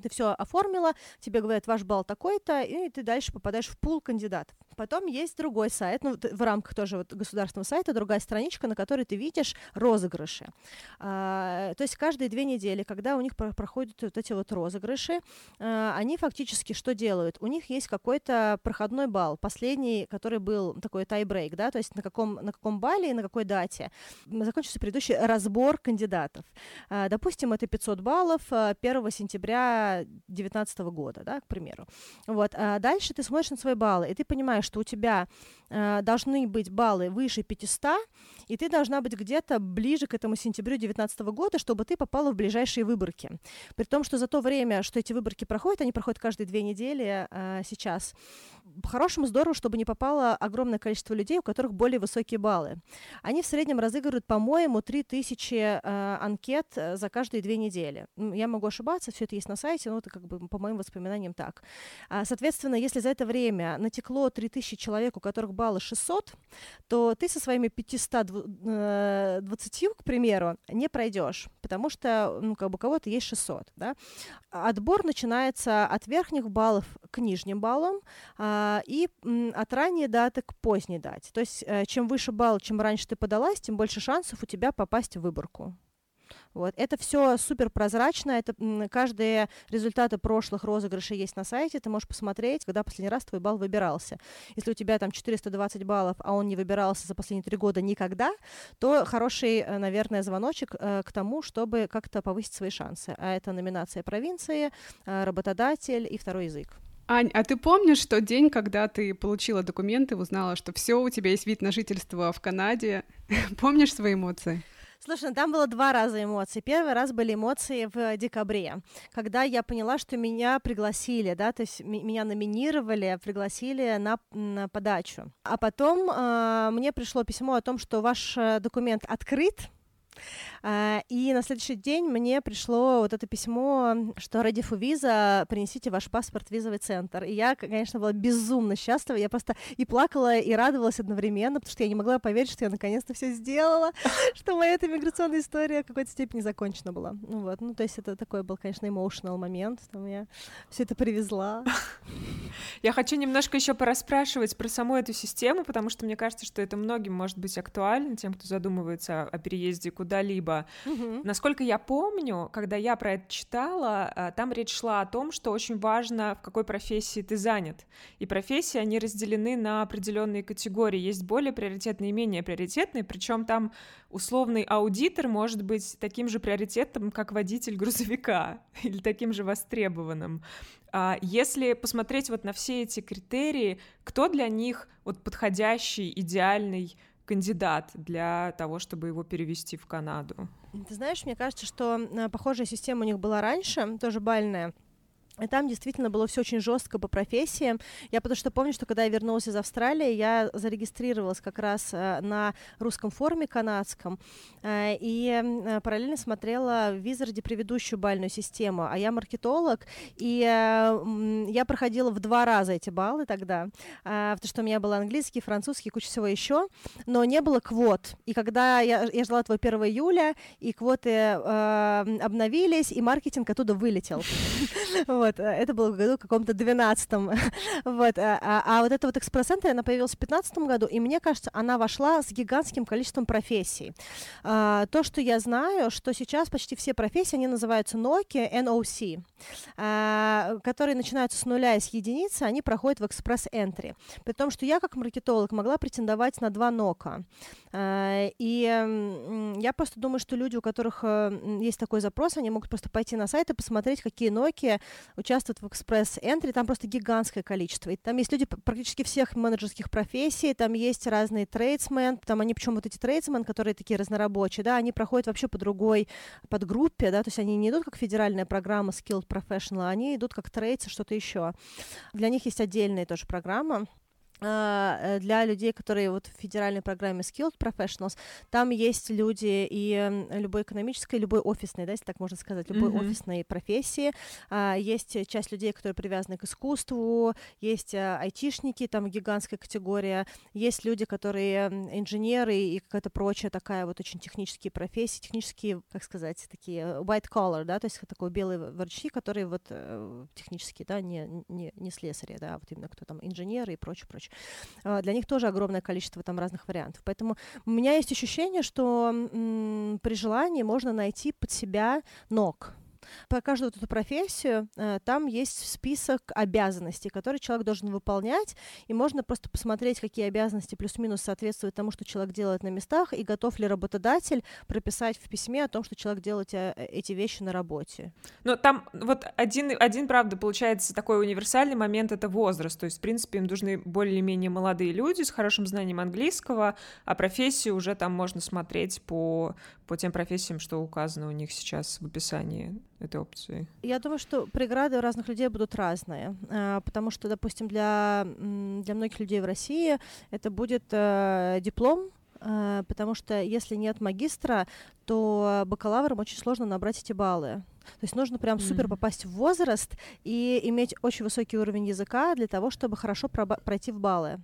ты все оформила, тебе говорят, ваш балл такой-то, и ты дальше попадаешь в пул кандидатов. Потом есть другой сайт, ну, в рамках тоже вот государственного сайта, другая страничка, на которой ты видишь розыгрыши. А, то есть каждые две недели, когда у них проходят вот эти вот розыгрыши, а, они фактически что делают? У них есть какой-то проходной балл, последний, который был такой тайбрейк, да, то есть на каком, на каком балле и на какой дате закончился предыдущий разбор кандидатов. А, допустим, это 500 баллов 1 сентября 2019 года, да, к примеру. Вот. А дальше ты смотришь на свои баллы, и ты понимаешь, что у тебя э, должны быть баллы выше 500, и ты должна быть где-то ближе к этому сентябрю 2019 года, чтобы ты попала в ближайшие выборки. При том, что за то время, что эти выборки проходят, они проходят каждые две недели э, сейчас, по-хорошему здорово, чтобы не попало огромное количество людей, у которых более высокие баллы. Они в среднем разыгрывают, по-моему, 3000 э, анкет э, за каждые две недели. Я могу ошибаться, все это есть на сайте, но это как бы по моим воспоминаниям так. А, соответственно, если за это время натекло 3000 человек, у которых баллы 600, то ты со своими 520, э, к примеру, не пройдешь, потому что ну, как бы у кого-то есть 600. Да? Отбор начинается от верхних баллов к нижним баллам, а, и от ранней даты к поздней дате. То есть э, чем выше балл, чем раньше ты подалась, тем больше шансов у тебя попасть в выборку. Вот. Это все супер прозрачно, это каждые результаты прошлых розыгрышей есть на сайте, ты можешь посмотреть, когда последний раз твой балл выбирался. Если у тебя там 420 баллов, а он не выбирался за последние три года никогда, то хороший, э, наверное, звоночек э, к тому, чтобы как-то повысить свои шансы. А это номинация провинции, э, работодатель и второй язык.
Ань, а ты помнишь тот день, когда ты получила документы, узнала, что все, у тебя есть вид на жительство в Канаде? Помнишь свои эмоции?
Слушай, ну там было два раза эмоций. Первый раз были эмоции в декабре, когда я поняла, что меня пригласили, да, то есть меня номинировали, пригласили на, на подачу. А потом э, мне пришло письмо о том, что ваш э, документ открыт, и на следующий день мне пришло вот это письмо, что ради виза, принесите ваш паспорт в визовый центр. И я, конечно, была безумно счастлива. Я просто и плакала, и радовалась одновременно, потому что я не могла поверить, что я наконец-то все сделала, что моя эта миграционная история в какой-то степени закончена была. Ну вот, ну то есть это такой был, конечно, emotional момент, там я все это привезла.
Я хочу немножко еще порасспрашивать про саму эту систему, потому что мне кажется, что это многим может быть актуально, тем, кто задумывается о переезде куда-либо. Угу. Насколько я помню, когда я про это читала, э, там речь шла о том, что очень важно, в какой профессии ты занят. И профессии, они разделены на определенные категории. Есть более приоритетные и менее приоритетные, причем там условный аудитор может быть таким же приоритетом, как водитель грузовика, или таким же востребованным. А если посмотреть вот на все эти критерии, кто для них вот подходящий, идеальный кандидат для того, чтобы его перевести в Канаду?
Ты знаешь, мне кажется, что э, похожая система у них была раньше, тоже бальная. И там действительно было все очень жестко по профессиям. Я потому что помню, что когда я вернулась из Австралии, я зарегистрировалась как раз э, на русском форуме канадском э, и э, параллельно смотрела в Визарде предыдущую бальную систему. А я маркетолог, и я проходила в два раза эти баллы тогда, потому что у меня был английский, французский, куча всего еще, но не было квот. И когда я, я жила твой 1 июля, и квоты обновились, и маркетинг оттуда вылетел. Вот. Э, это было в году каком-то 12-м. вот, а, а, а вот эта вот экспресс-центр, она появилась в 15 году, и мне кажется, она вошла с гигантским количеством профессий. А, то, что я знаю, что сейчас почти все профессии, они называются Nokia, NOC, а, которые начинаются с нуля и с единицы, они проходят в экспресс-энтри. При том, что я как маркетолог могла претендовать на два нока. И я просто думаю, что люди, у которых э, есть такой запрос, они могут просто пойти на сайт и посмотреть, какие Nokia участвуют в экспресс-энтри, там просто гигантское количество. И там есть люди практически всех менеджерских профессий, там есть разные трейдсмен, там они, причем вот эти трейдсмен, которые такие разнорабочие, да, они проходят вообще по другой подгруппе, да, то есть они не идут как федеральная программа Skilled Professional, они идут как трейдсы, что-то еще. Для них есть отдельная тоже программа, а, для людей, которые вот в федеральной программе Skilled Professionals, там есть люди и любой экономической, любой офисной, да, если так можно сказать, любой mm-hmm. офисной профессии. А, есть часть людей, которые привязаны к искусству, есть а, айтишники, там гигантская категория, есть люди, которые инженеры и какая-то прочая такая вот очень технические профессии, технические, как сказать, такие э, white collar, да, то есть такой белый врачи, которые вот э, технические, да, не, не, не слесари, да, вот именно кто там инженеры и прочее, прочее. А, для них тоже огромное количество там разных вариантов. Поэтому у меня есть ощущение, что при желании можно найти под себя ног. По каждую эту профессию э, там есть список обязанностей, которые человек должен выполнять, и можно просто посмотреть, какие обязанности плюс-минус соответствуют тому, что человек делает на местах, и готов ли работодатель прописать в письме о том, что человек делает э, эти вещи на работе.
Но там вот один, один, правда, получается такой универсальный момент — это возраст, то есть, в принципе, им нужны более-менее молодые люди с хорошим знанием английского, а профессию уже там можно смотреть по, по тем профессиям, что указано у них сейчас в описании этой опции?
Я думаю, что преграды у разных людей будут разные, а, потому что, допустим, для, для многих людей в России это будет э, диплом, э, потому что если нет магистра, то бакалаврам очень сложно набрать эти баллы. То есть нужно прям супер попасть в возраст и иметь очень высокий уровень языка для того, чтобы хорошо пройти в баллы.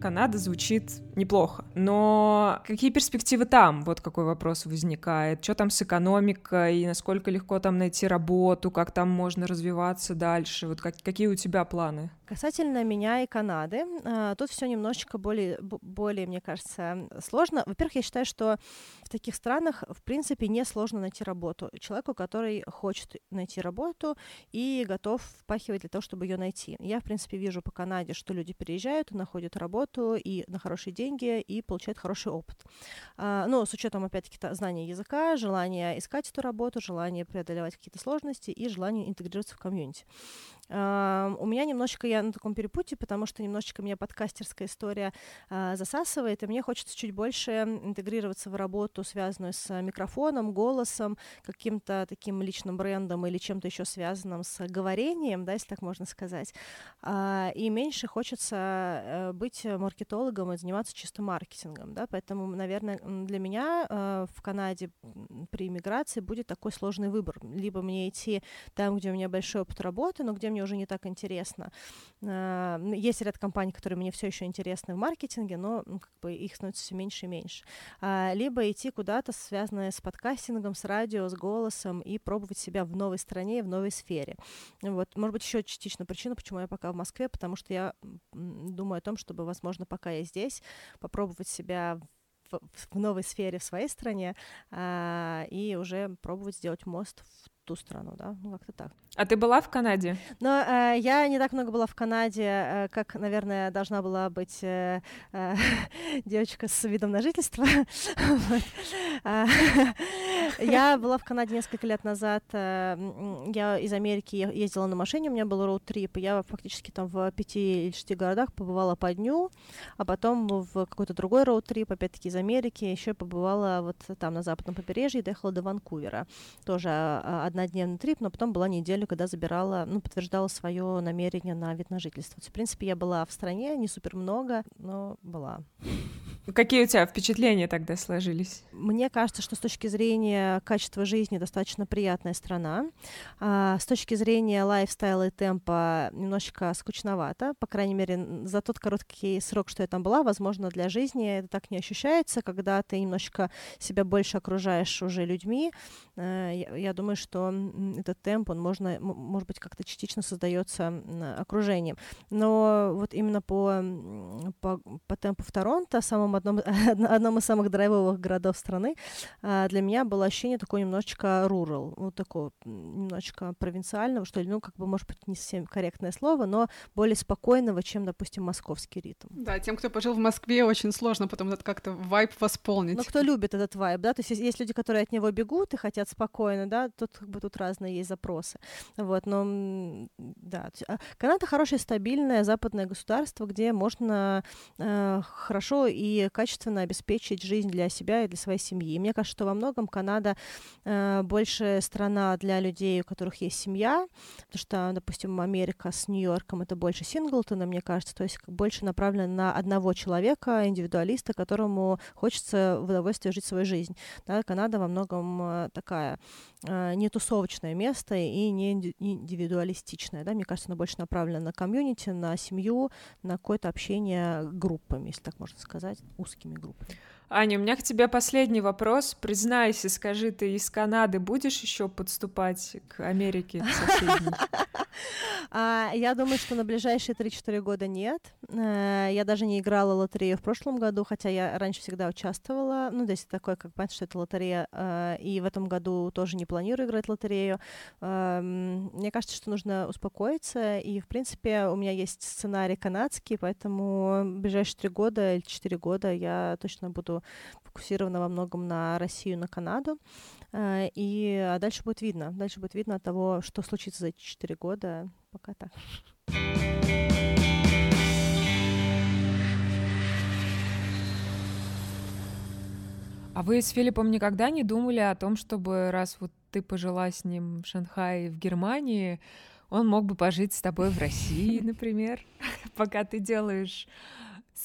Канада звучит неплохо. Но какие перспективы там? Вот какой вопрос возникает. Что там с экономикой? Насколько легко там найти работу? Как там можно развиваться дальше? Вот как, какие у тебя планы?
Касательно меня и Канады, а, тут все немножечко более, более, мне кажется, сложно. Во-первых, я считаю, что в таких странах, в принципе, не сложно найти работу. Человеку, который хочет найти работу и готов впахивать для того, чтобы ее найти. Я, в принципе, вижу по Канаде, что люди переезжают, находят работу и на хорошие деньги, и получают хороший опыт. А, но с учетом, опять-таки, знания языка, желания искать эту работу, желания преодолевать какие-то сложности и желания интегрироваться в комьюнити. У меня немножечко я на таком перепутье, потому что немножечко меня подкастерская история uh, засасывает, и мне хочется чуть больше интегрироваться в работу, связанную с микрофоном, голосом, каким-то таким личным брендом или чем-то еще связанным с говорением, да, если так можно сказать. Uh, и меньше хочется э, быть маркетологом и заниматься чисто маркетингом, да, поэтому, наверное, для меня э, в Канаде при иммиграции будет такой сложный выбор. Либо мне идти там, где у меня большой опыт работы, но где мне уже не так интересно. А, есть ряд компаний, которые мне все еще интересны в маркетинге, но как бы их становится все меньше и меньше. А, либо идти куда-то, связанное с подкастингом, с радио, с голосом, и пробовать себя в новой стране, в новой сфере. Вот, может быть, еще частично причина, почему я пока в Москве, потому что я думаю о том, чтобы, возможно, пока я здесь, попробовать себя в, в новой сфере в своей стране а, и уже пробовать сделать мост в ту страну, да, ну как-то так.
А ты была в Канаде?
Но э, я не так много была в Канаде, э, как, наверное, должна была быть э, э, девочка с видом на жительство. А, я была в Канаде несколько лет назад. Э, я из Америки ездила на машине, у меня был роуд-трип, и я фактически там в пяти или шести городах побывала по дню, а потом в какой-то другой роуд-трип, опять-таки из Америки, еще побывала вот там на западном побережье, доехала до Ванкувера. Тоже а, однодневный трип, но потом была неделя, когда забирала, ну, подтверждала свое намерение на вид на жительство. В принципе, я была в стране, не супер много, но была.
Какие у тебя впечатления тогда сложились?
Мне кажется, что с точки зрения качества жизни достаточно приятная страна. А, с точки зрения лайфстайла и темпа немножечко скучновато. По крайней мере, за тот короткий срок, что я там была, возможно, для жизни это так не ощущается, когда ты немножечко себя больше окружаешь уже людьми. А, я, я думаю, что этот темп, он можно, может быть, как-то частично создается окружением. Но вот именно по, по, по темпу в Торонто, самому одном, одном из самых драйвовых городов страны, а, для меня было ощущение такое немножечко rural, вот такого немножечко провинциального, что ли, ну, как бы, может быть, не совсем корректное слово, но более спокойного, чем, допустим, московский ритм.
Да, тем, кто пожил в Москве, очень сложно потом этот как-то вайб восполнить.
Ну, кто любит этот вайб, да, то есть есть люди, которые от него бегут и хотят спокойно, да, тут как бы тут разные есть запросы, вот, но, да, а, Канада хорошее, стабильное западное государство, где можно э, хорошо и качественно обеспечить жизнь для себя и для своей семьи. И мне кажется, что во многом Канада э, больше страна для людей, у которых есть семья, потому что, допустим, Америка с Нью-Йорком это больше Синглтона, мне кажется, то есть больше направлена на одного человека, индивидуалиста, которому хочется в удовольствие жить свою жизнь. Да, Канада во многом э, такая э, не тусовочное место и не индивидуалистичное. Да? Мне кажется, оно больше направлено на комьюнити, на семью, на какое-то общение группами, если так можно сказать узкими группами.
Аня, у меня к тебе последний вопрос. Признайся, скажи, ты из Канады будешь еще подступать к Америке?
А, я думаю, что на ближайшие 3-4 года нет. Э, я даже не играла лотерею в прошлом году, хотя я раньше всегда участвовала. Ну, то есть такое, как понятно, что это лотерея. Э, и в этом году тоже не планирую играть лотерею. Э, мне кажется, что нужно успокоиться. И, в принципе, у меня есть сценарий канадский, поэтому ближайшие 3 года или 4 года я точно буду фокусирована во многом на Россию, на Канаду. И а дальше будет видно. Дальше будет видно от того, что случится за эти 4 года. Пока так.
А вы с Филиппом никогда не думали о том, чтобы раз вот ты пожила с ним в Шанхае, в Германии, он мог бы пожить с тобой в России, например, пока ты делаешь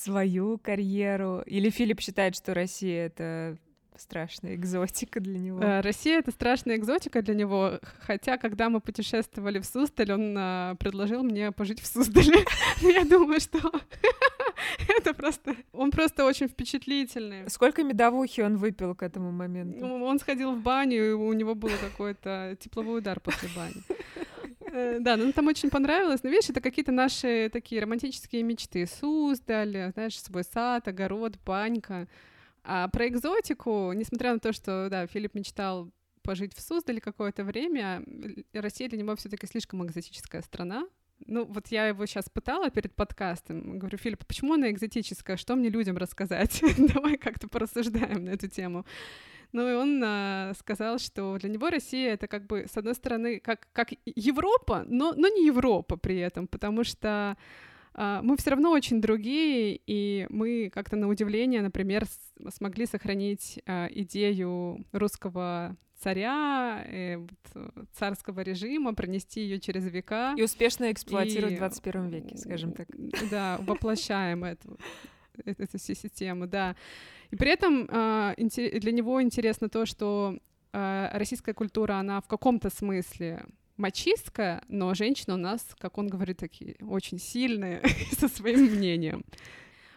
свою карьеру? Или Филипп считает, что Россия — это страшная экзотика для него.
Э, Россия — это страшная экзотика для него, хотя, когда мы путешествовали в Суздаль, он а, предложил мне пожить в Суздале. Я думаю, что это просто... Он просто очень впечатлительный.
Сколько медовухи он выпил к этому моменту?
Ну, он сходил в баню, и у него был какой-то тепловой удар после бани. Э, да, ну там очень понравилось. Но видишь, это какие-то наши такие романтические мечты. Суздаль, знаешь, свой сад, огород, банька. А про экзотику, несмотря на то, что, да, Филипп мечтал пожить в Суздале какое-то время, Россия для него все таки слишком экзотическая страна. Ну, вот я его сейчас пытала перед подкастом. Говорю, Филипп, почему она экзотическая? Что мне людям рассказать? Давай как-то порассуждаем на эту тему. Ну и он а, сказал, что для него Россия это как бы, с одной стороны, как, как Европа, но, но не Европа при этом, потому что а, мы все равно очень другие, и мы как-то на удивление, например, смогли сохранить а, идею русского царя, э, царского режима, пронести ее через века.
И успешно эксплуатировать и, в 21 веке, скажем так.
Да, воплощаем эту, эту всю систему, да. И при этом а, для него интересно то, что российская культура, она в каком-то смысле мачистка, но женщины у нас, как он говорит, такие очень сильные со своим мнением.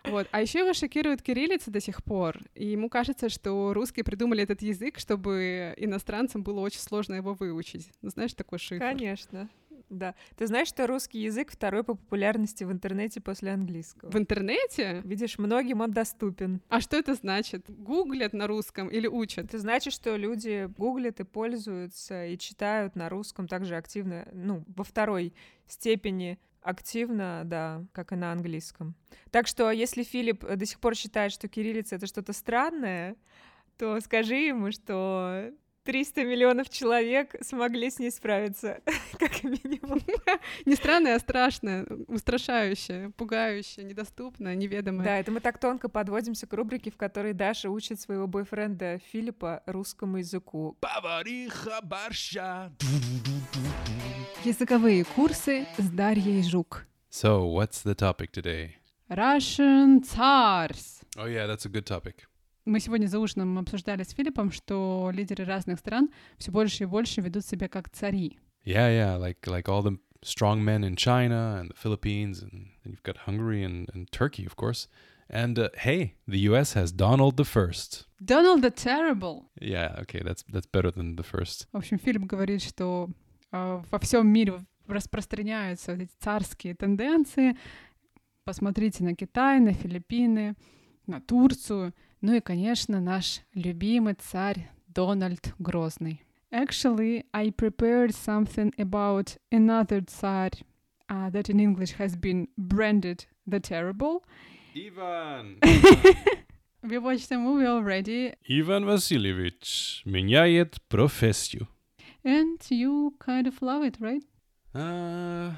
Вот. А еще его шокирует кириллица до сих пор. И ему кажется, что русские придумали этот язык, чтобы иностранцам было очень сложно его выучить. Ну, знаешь, такой шифр.
Конечно. Да. Ты знаешь, что русский язык второй по популярности в интернете после английского?
В интернете?
Видишь, многим он доступен.
А что это значит? Гуглят на русском или учат?
Это значит, что люди гуглят и пользуются и читают на русском также активно, ну, во второй степени активно, да, как и на английском. Так что, если Филипп до сих пор считает, что кириллица — это что-то странное, то скажи ему, что 300 миллионов человек смогли с ней справиться, как минимум.
Не странное, а страшное, устрашающее, пугающее, недоступное, неведомое.
Да, это мы так тонко подводимся к рубрике, в которой Даша учит своего бойфренда Филиппа русскому языку. Повариха борща.
Языковые курсы с Дарьей Жук.
So, what's the topic today?
Russian tsars.
Oh yeah, that's a good topic.
Мы сегодня за ужином обсуждали с Филиппом, что лидеры разных стран все больше и больше ведут себя как цари.
Yeah, yeah, like like all the strong men in China and the Philippines, and, and you've got Hungary and, and Turkey, of course. And uh, hey, the U.S. has Donald the First.
Donald the Terrible.
Yeah, okay, that's that's better than the first.
В общем, Филипп говорит, что э, во всем мире распространяются вот эти царские тенденции. Посмотрите на Китай, на Филиппины, на Турцию. Ну и, конечно, наш любимый царь Дональд Грозный. Actually, I prepared something about another Tsar uh, that in English has been branded the Terrible.
Ivan!
we watched the movie already.
Ivan Vasilievich меняет профессию.
And you kind of love it, right?
Uh,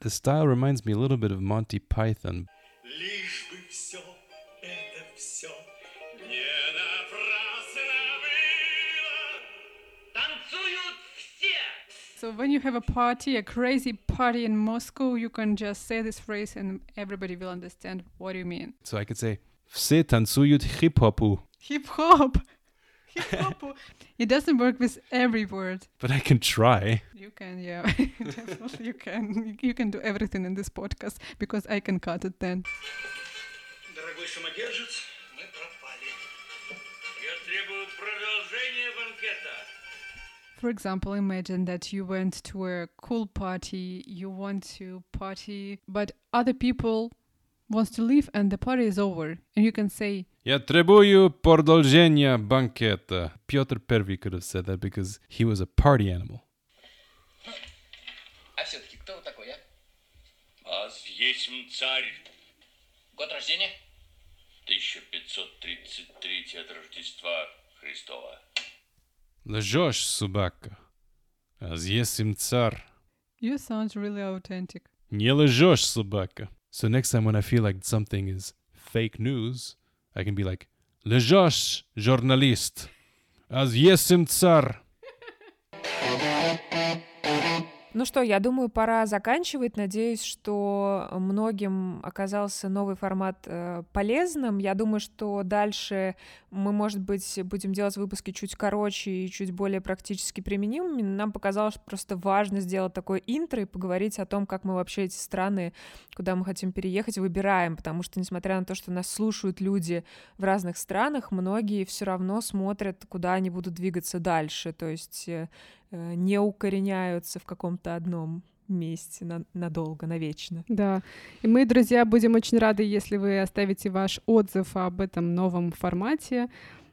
the style reminds me a little bit of Monty Python.
So when you have a party, a crazy party in Moscow, you can just say this phrase and everybody will understand what you mean.
So I could say, все танцуют хип-хопу.
Hip-hop. Hip-hop. it doesn't work with every word.
But I can try.
You can, yeah. Definitely you can. You can do everything in this podcast because I can cut it then.
Дорогой самодержец, мы пропали. Я требую продолжения банкета.
for example, imagine that you went to a cool party, you want to party, but other people wants to leave and the party is over. And you can say,
Я требую продолжения банкета. Piotr Pervy could have said that because he was a party animal.
А все-таки кто вы такой, а?
А есть царь
Год рождения?
1533 от Рождества Христова.
Лжешь, собака. А есим цар.
you sound really authentic.
Не лжешь, собака. So next time when I feel like something is fake news, I can be like, лжешь, журналист. А есим цар.
Ну что, я думаю, пора заканчивать. Надеюсь, что многим оказался новый формат э, полезным. Я думаю, что дальше мы, может быть, будем делать выпуски чуть короче и чуть более практически применимыми. Нам показалось просто важно сделать такое интро и поговорить о том, как мы вообще эти страны, куда мы хотим переехать, выбираем. Потому что, несмотря на то, что нас слушают люди в разных странах, многие все равно смотрят, куда они будут двигаться дальше. То есть э, не укореняются в каком-то одном месте на- надолго, навечно.
Да. И мы, друзья, будем очень рады, если вы оставите ваш отзыв об этом новом формате.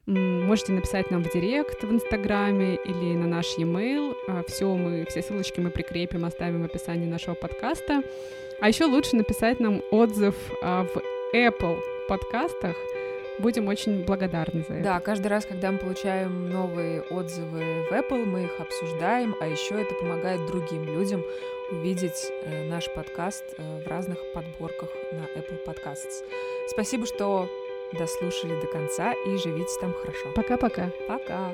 Можете написать нам в директ в Инстаграме или на наш e-mail. Все мы, все ссылочки мы прикрепим, оставим в описании нашего подкаста. А еще лучше написать нам отзыв а, в Apple подкастах. Будем очень благодарны за это.
Да, каждый раз, когда мы получаем новые отзывы в Apple, мы их обсуждаем, а еще это помогает другим людям увидеть э, наш подкаст э, в разных подборках на Apple Podcasts. Спасибо, что дослушали до конца и живите там хорошо.
Пока-пока.
Пока!